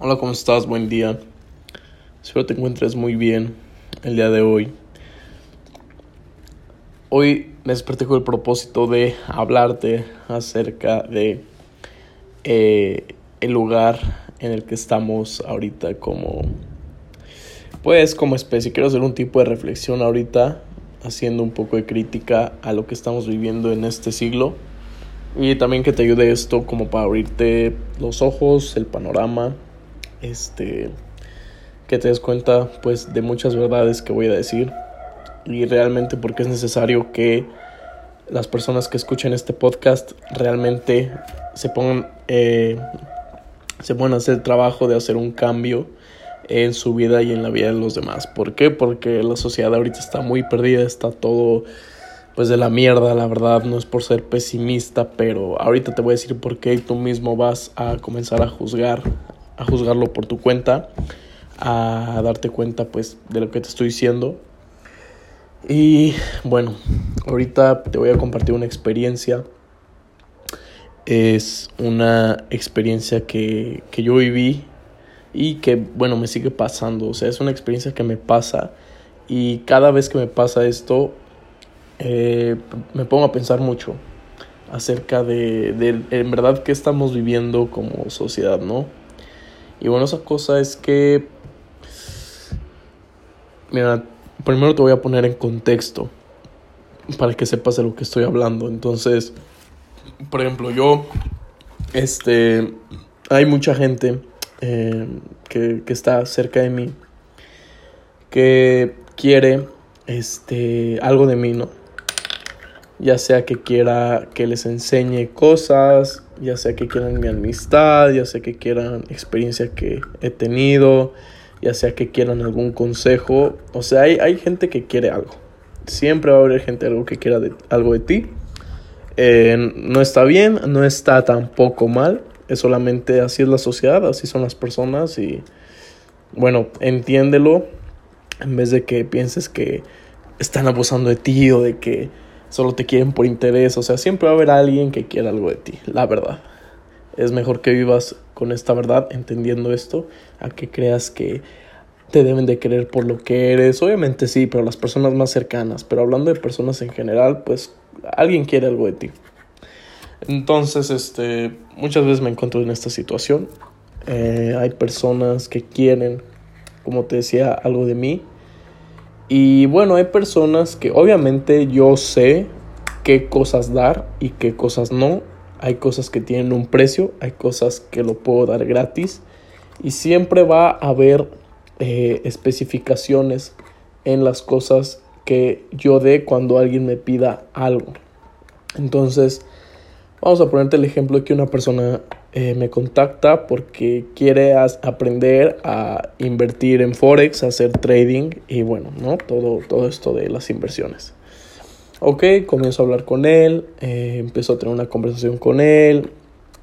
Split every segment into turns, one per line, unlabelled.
Hola, ¿cómo estás? Buen día. Espero te encuentres muy bien el día de hoy. Hoy me desperté con el propósito de hablarte acerca de eh, el lugar en el que estamos ahorita como pues como especie. Quiero hacer un tipo de reflexión ahorita haciendo un poco de crítica a lo que estamos viviendo en este siglo y también que te ayude esto como para abrirte los ojos, el panorama este, que te des cuenta pues de muchas verdades que voy a decir y realmente porque es necesario que las personas que escuchen este podcast realmente se pongan eh, se pongan a hacer el trabajo de hacer un cambio en su vida y en la vida de los demás. ¿Por qué? Porque la sociedad ahorita está muy perdida, está todo pues de la mierda, la verdad, no es por ser pesimista, pero ahorita te voy a decir por qué tú mismo vas a comenzar a juzgar a juzgarlo por tu cuenta, a darte cuenta pues de lo que te estoy diciendo. Y bueno, ahorita te voy a compartir una experiencia. Es una experiencia que, que yo viví y que bueno me sigue pasando. O sea, es una experiencia que me pasa y cada vez que me pasa esto eh, me pongo a pensar mucho acerca de, de en verdad qué estamos viviendo como sociedad, ¿no? Y bueno, esa cosa es que... Mira, primero te voy a poner en contexto para que sepas de lo que estoy hablando. Entonces, por ejemplo, yo, este, hay mucha gente eh, que, que está cerca de mí que quiere, este, algo de mí, ¿no? Ya sea que quiera que les enseñe cosas, ya sea que quieran mi amistad, ya sea que quieran experiencia que he tenido, ya sea que quieran algún consejo. O sea, hay, hay gente que quiere algo. Siempre va a haber gente algo que quiera de, algo de ti. Eh, no está bien, no está tampoco mal. Es solamente así es la sociedad, así son las personas y bueno, entiéndelo en vez de que pienses que están abusando de ti o de que solo te quieren por interés, o sea, siempre va a haber alguien que quiera algo de ti, la verdad. Es mejor que vivas con esta verdad, entendiendo esto, a que creas que te deben de querer por lo que eres. Obviamente sí, pero las personas más cercanas. Pero hablando de personas en general, pues alguien quiere algo de ti. Entonces, este, muchas veces me encuentro en esta situación. Eh, hay personas que quieren, como te decía, algo de mí y bueno, hay personas que obviamente yo sé qué cosas dar y qué cosas no. Hay cosas que tienen un precio, hay cosas que lo puedo dar gratis. Y siempre va a haber eh, especificaciones en las cosas que yo dé cuando alguien me pida algo. Entonces, vamos a ponerte el ejemplo de que una persona eh, me contacta porque quiere aprender a invertir en Forex, hacer trading y bueno, ¿no? Todo, todo esto de las inversiones. Ok, comienzo a hablar con él, eh, empiezo a tener una conversación con él,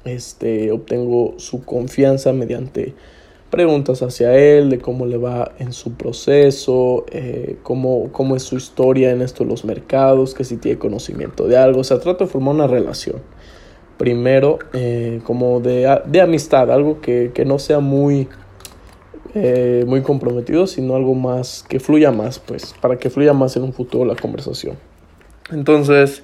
este, obtengo su confianza mediante preguntas hacia él, de cómo le va en su proceso, eh, cómo, cómo es su historia en esto de los mercados, que si tiene conocimiento de algo, o sea, trato de formar una relación primero eh, como de, de, amistad, algo que, que no sea muy, eh, muy comprometido, sino algo más que fluya más, pues, para que fluya más en un futuro la conversación. Entonces,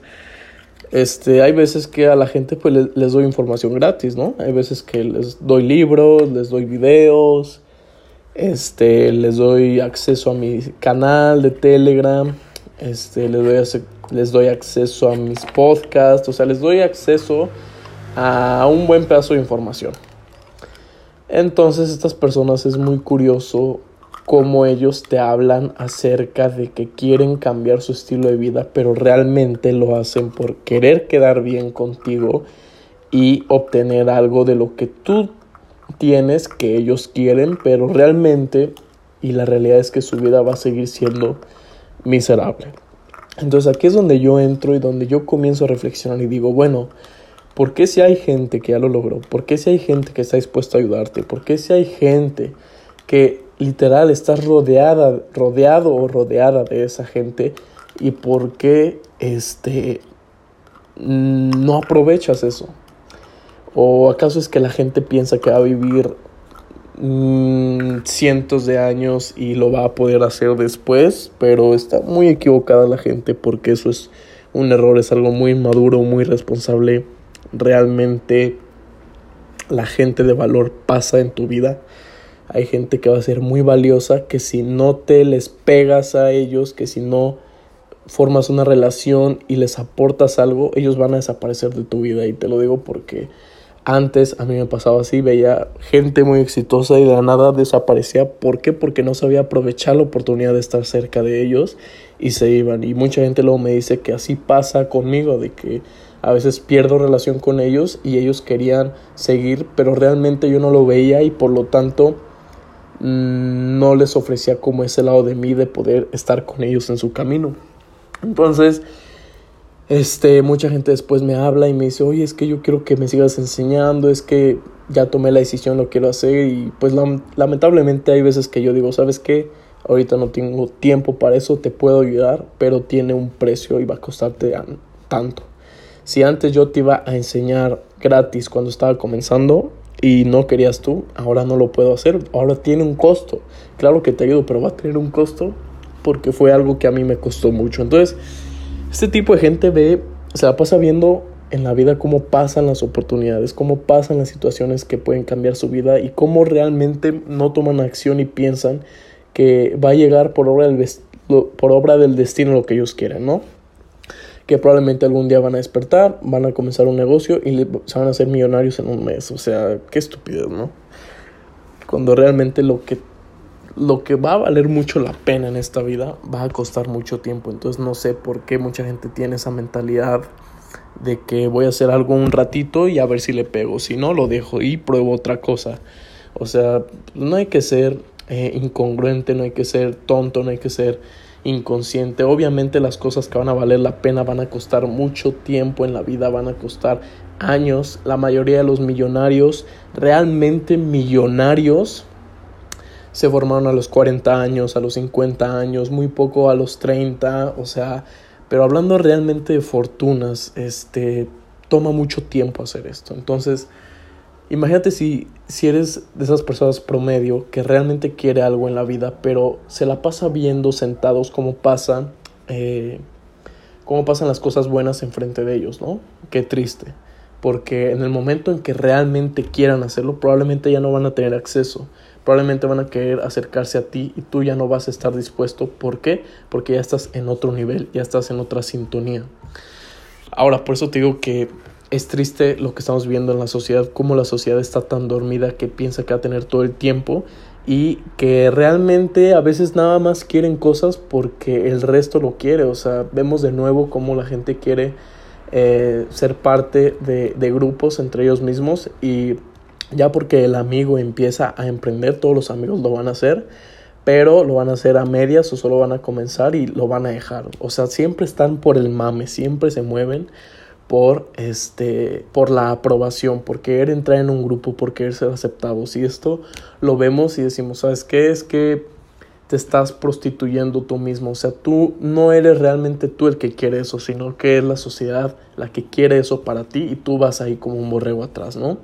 este, hay veces que a la gente pues les, doy información gratis, ¿no? Hay veces que les doy libros, les doy videos, este, les doy acceso a mi canal de Telegram, este, les doy les doy acceso a mis podcasts, o sea, les doy acceso a un buen pedazo de información. Entonces estas personas es muy curioso cómo ellos te hablan acerca de que quieren cambiar su estilo de vida, pero realmente lo hacen por querer quedar bien contigo y obtener algo de lo que tú tienes que ellos quieren, pero realmente y la realidad es que su vida va a seguir siendo miserable. Entonces aquí es donde yo entro y donde yo comienzo a reflexionar y digo, bueno, ¿por qué si hay gente que ya lo logró? ¿Por qué si hay gente que está dispuesta a ayudarte? ¿Por qué si hay gente que literal está rodeada, rodeado o rodeada de esa gente? ¿Y por qué este, no aprovechas eso? ¿O acaso es que la gente piensa que va a vivir mm, cientos de años y lo va a poder hacer después, pero está muy equivocada la gente porque eso es un error, es algo muy maduro, muy responsable. Realmente la gente de valor pasa en tu vida. Hay gente que va a ser muy valiosa, que si no te les pegas a ellos, que si no formas una relación y les aportas algo, ellos van a desaparecer de tu vida. Y te lo digo porque antes a mí me pasaba así, veía gente muy exitosa y de la nada desaparecía. ¿Por qué? Porque no sabía aprovechar la oportunidad de estar cerca de ellos y se iban. Y mucha gente luego me dice que así pasa conmigo, de que a veces pierdo relación con ellos y ellos querían seguir, pero realmente yo no lo veía y por lo tanto mm, no les ofrecía como ese lado de mí de poder estar con ellos en su camino. Entonces, este, mucha gente después me habla y me dice, oye, es que yo quiero que me sigas enseñando, es que ya tomé la decisión, lo quiero hacer y pues lamentablemente hay veces que yo digo, ¿sabes qué? Ahorita no tengo tiempo para eso, te puedo ayudar, pero tiene un precio y va a costarte tanto. Si antes yo te iba a enseñar gratis cuando estaba comenzando y no querías tú, ahora no lo puedo hacer, ahora tiene un costo. Claro que te ayudo, pero va a tener un costo porque fue algo que a mí me costó mucho. Entonces, este tipo de gente ve, se la pasa viendo en la vida cómo pasan las oportunidades, cómo pasan las situaciones que pueden cambiar su vida y cómo realmente no toman acción y piensan que va a llegar por obra del, por obra del destino lo que ellos quieren, ¿no? Que probablemente algún día van a despertar, van a comenzar un negocio y se van a hacer millonarios en un mes. O sea, qué estupidez, ¿no? Cuando realmente lo que lo que va a valer mucho la pena en esta vida va a costar mucho tiempo. Entonces no sé por qué mucha gente tiene esa mentalidad de que voy a hacer algo un ratito y a ver si le pego. Si no, lo dejo y pruebo otra cosa. O sea, no hay que ser eh, incongruente, no hay que ser tonto, no hay que ser inconsciente. Obviamente las cosas que van a valer la pena van a costar mucho tiempo en la vida, van a costar años. La mayoría de los millonarios, realmente millonarios, se formaron a los 40 años, a los 50 años, muy poco a los 30, o sea, pero hablando realmente de fortunas, este, toma mucho tiempo hacer esto. Entonces, imagínate si, si eres de esas personas promedio que realmente quiere algo en la vida, pero se la pasa viendo sentados como pasa, eh, cómo pasan las cosas buenas enfrente de ellos, ¿no? Qué triste. Porque en el momento en que realmente quieran hacerlo, probablemente ya no van a tener acceso probablemente van a querer acercarse a ti y tú ya no vas a estar dispuesto. ¿Por qué? Porque ya estás en otro nivel, ya estás en otra sintonía. Ahora, por eso te digo que es triste lo que estamos viendo en la sociedad, cómo la sociedad está tan dormida que piensa que va a tener todo el tiempo y que realmente a veces nada más quieren cosas porque el resto lo quiere. O sea, vemos de nuevo cómo la gente quiere eh, ser parte de, de grupos entre ellos mismos y ya porque el amigo empieza a emprender, todos los amigos lo van a hacer, pero lo van a hacer a medias o solo van a comenzar y lo van a dejar. O sea, siempre están por el mame, siempre se mueven por este por la aprobación, por querer entrar en un grupo, por querer ser aceptados. Y esto lo vemos y decimos, ¿sabes qué? Es que te estás prostituyendo tú mismo. O sea, tú no eres realmente tú el que quiere eso, sino que es la sociedad la que quiere eso para ti y tú vas ahí como un borrego atrás, ¿no?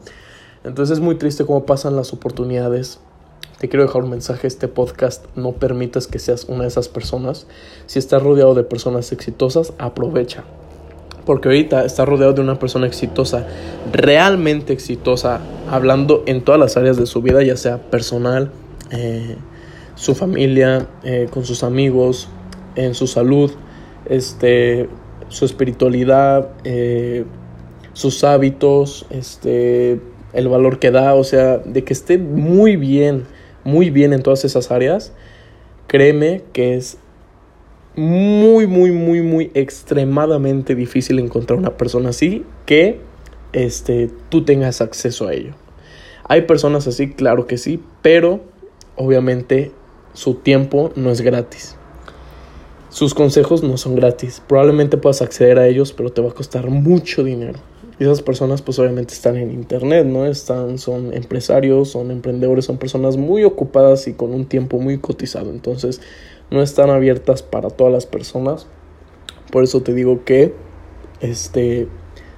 Entonces es muy triste cómo pasan las oportunidades. Te quiero dejar un mensaje, este podcast no permitas que seas una de esas personas. Si estás rodeado de personas exitosas, aprovecha. Porque ahorita estás rodeado de una persona exitosa, realmente exitosa, hablando en todas las áreas de su vida, ya sea personal, eh, su familia, eh, con sus amigos, en su salud, este, su espiritualidad, eh, sus hábitos, este, el valor que da, o sea, de que esté muy bien, muy bien en todas esas áreas, créeme que es muy, muy, muy, muy extremadamente difícil encontrar una persona así que este, tú tengas acceso a ello. Hay personas así, claro que sí, pero obviamente su tiempo no es gratis. Sus consejos no son gratis. Probablemente puedas acceder a ellos, pero te va a costar mucho dinero. Y esas personas pues obviamente están en internet, ¿no? Están, son empresarios, son emprendedores, son personas muy ocupadas y con un tiempo muy cotizado. Entonces no están abiertas para todas las personas. Por eso te digo que este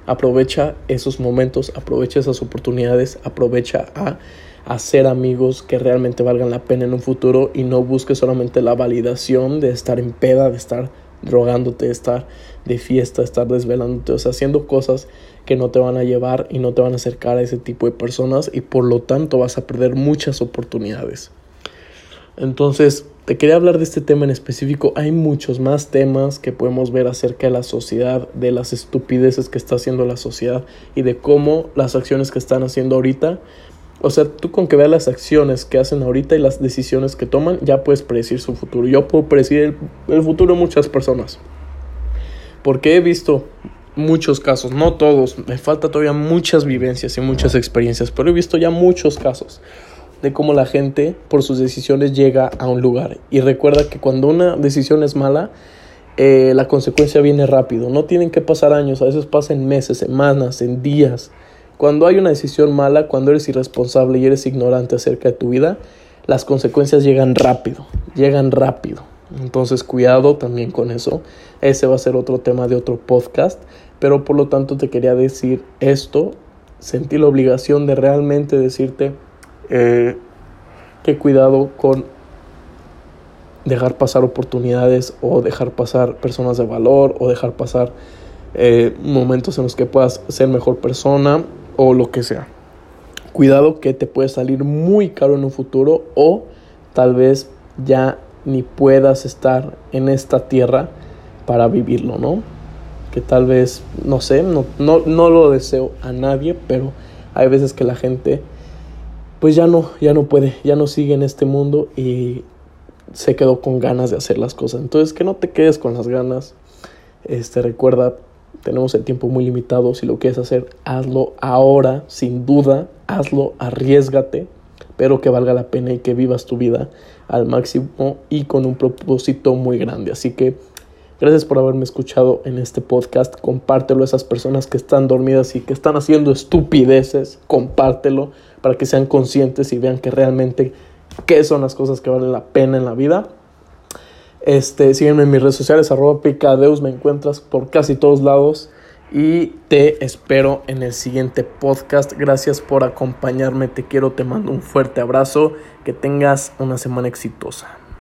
aprovecha esos momentos, aprovecha esas oportunidades, aprovecha a hacer amigos que realmente valgan la pena en un futuro y no busques solamente la validación de estar en peda, de estar drogándote, estar de fiesta, estar desvelándote, o sea, haciendo cosas que no te van a llevar y no te van a acercar a ese tipo de personas y por lo tanto vas a perder muchas oportunidades. Entonces, te quería hablar de este tema en específico. Hay muchos más temas que podemos ver acerca de la sociedad, de las estupideces que está haciendo la sociedad y de cómo las acciones que están haciendo ahorita. O sea, tú con que veas las acciones que hacen ahorita y las decisiones que toman, ya puedes predecir su futuro. Yo puedo predecir el, futuro de muchas personas. Porque he visto muchos casos, no todos, me falta todavía muchas vivencias y muchas experiencias, pero he visto ya muchos casos de cómo la gente por sus decisiones llega a un lugar. Y recuerda que cuando una decisión es mala, eh, la consecuencia viene rápido. No tienen que pasar años, a veces pasan meses, semanas, en días. Cuando hay una decisión mala, cuando eres irresponsable y eres ignorante acerca de tu vida, las consecuencias llegan rápido, llegan rápido. Entonces cuidado también con eso. Ese va a ser otro tema de otro podcast. Pero por lo tanto te quería decir esto. Sentí la obligación de realmente decirte eh, que cuidado con dejar pasar oportunidades o dejar pasar personas de valor o dejar pasar eh, momentos en los que puedas ser mejor persona o lo que sea. Cuidado que te puede salir muy caro en un futuro o tal vez ya ni puedas estar en esta tierra para vivirlo, ¿no? Que tal vez, no sé, no, no, no lo deseo a nadie, pero hay veces que la gente pues ya no, ya no puede, ya no sigue en este mundo y se quedó con ganas de hacer las cosas. Entonces, que no te quedes con las ganas. Este, recuerda, tenemos el tiempo muy limitado. Si lo quieres hacer, hazlo ahora, sin duda, hazlo, arriesgate, pero que valga la pena y que vivas tu vida al máximo y con un propósito muy grande. Así que Gracias por haberme escuchado en este podcast. Compártelo a esas personas que están dormidas y que están haciendo estupideces. Compártelo para que sean conscientes y vean que realmente qué son las cosas que valen la pena en la vida. Este, sígueme en mis redes sociales, arroba picadeus, me encuentras por casi todos lados y te espero en el siguiente podcast. Gracias por acompañarme, te quiero, te mando un fuerte abrazo, que tengas una semana exitosa.